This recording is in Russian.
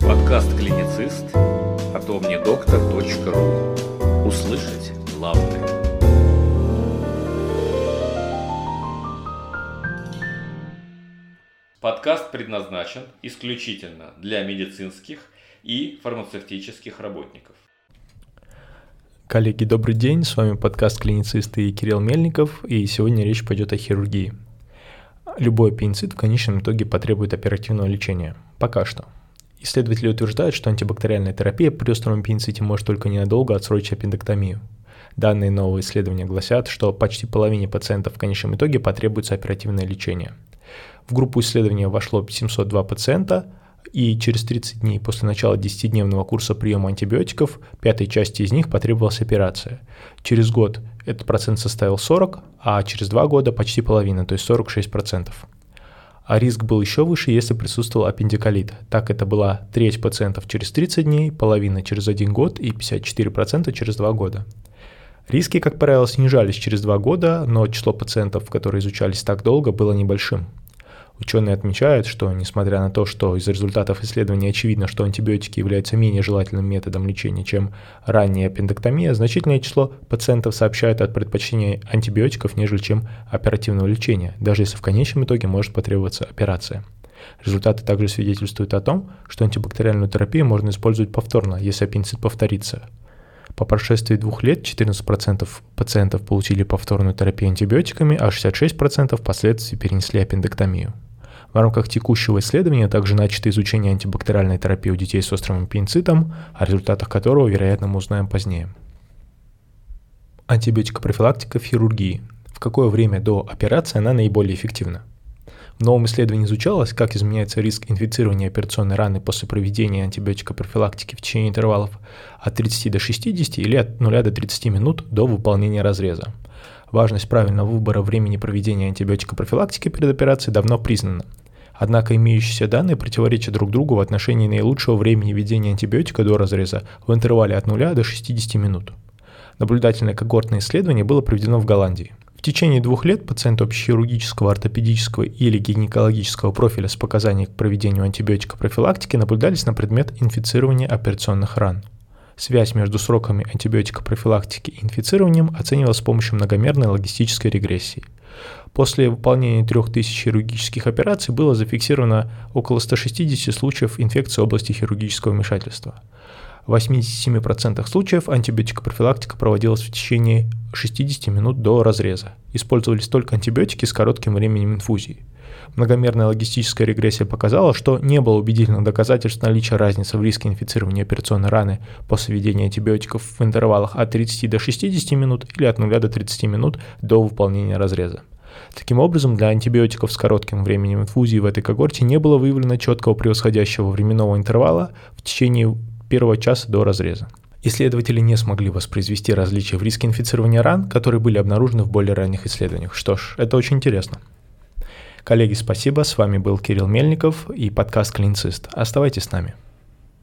Подкаст «Клиницист» от omnidoктор.ру Услышать главное. Подкаст предназначен исключительно для медицинских и фармацевтических работников. Коллеги, добрый день, с вами подкаст «Клиницисты» и Кирилл Мельников, и сегодня речь пойдет о хирургии. Любой аппендицит в конечном итоге потребует оперативного лечения. Пока что. Исследователи утверждают, что антибактериальная терапия при остром аппендиците может только ненадолго отсрочить аппендэктомию. Данные нового исследования гласят, что почти половине пациентов в конечном итоге потребуется оперативное лечение. В группу исследования вошло 702 пациента, и через 30 дней после начала 10-дневного курса приема антибиотиков пятой части из них потребовалась операция. Через год этот процент составил 40, а через два года почти половина, то есть 46%. А риск был еще выше, если присутствовал аппендиколит. Так это была треть пациентов через 30 дней, половина через один год и 54% через два года. Риски, как правило, снижались через два года, но число пациентов, которые изучались так долго, было небольшим. Ученые отмечают, что несмотря на то, что из результатов исследований очевидно, что антибиотики являются менее желательным методом лечения, чем ранняя аппендэктомия, значительное число пациентов сообщают о предпочтении антибиотиков, нежели чем оперативного лечения, даже если в конечном итоге может потребоваться операция. Результаты также свидетельствуют о том, что антибактериальную терапию можно использовать повторно, если аппендицит повторится. По прошествии двух лет 14% пациентов получили повторную терапию антибиотиками, а 66% впоследствии перенесли аппендэктомию. В рамках текущего исследования также начато изучение антибактериальной терапии у детей с острым аппендицитом, о результатах которого, вероятно, мы узнаем позднее. Антибиотикопрофилактика в хирургии. В какое время до операции она наиболее эффективна? В новом исследовании изучалось, как изменяется риск инфицирования операционной раны после проведения антибиотикопрофилактики в течение интервалов от 30 до 60 или от 0 до 30 минут до выполнения разреза. Важность правильного выбора времени проведения антибиотикопрофилактики перед операцией давно признана. Однако имеющиеся данные противоречат друг другу в отношении наилучшего времени введения антибиотика до разреза в интервале от 0 до 60 минут. Наблюдательное когортное исследование было проведено в Голландии. В течение двух лет пациенты общехирургического, ортопедического или гинекологического профиля с показанием к проведению антибиотикопрофилактики наблюдались на предмет инфицирования операционных ран. Связь между сроками антибиотикопрофилактики и инфицированием оценивалась с помощью многомерной логистической регрессии. После выполнения 3000 хирургических операций было зафиксировано около 160 случаев инфекции области хирургического вмешательства. В 87% случаев антибиотикопрофилактика проводилась в течение 60 минут до разреза. Использовались только антибиотики с коротким временем инфузии – Многомерная логистическая регрессия показала, что не было убедительных доказательств наличия разницы в риске инфицирования операционной раны после введения антибиотиков в интервалах от 30 до 60 минут или от 0 до 30 минут до выполнения разреза. Таким образом, для антибиотиков с коротким временем инфузии в этой когорте не было выявлено четкого превосходящего временного интервала в течение первого часа до разреза. Исследователи не смогли воспроизвести различия в риске инфицирования ран, которые были обнаружены в более ранних исследованиях. Что ж, это очень интересно. Коллеги, спасибо. С вами был Кирилл Мельников и подкаст «Клиницист». Оставайтесь с нами.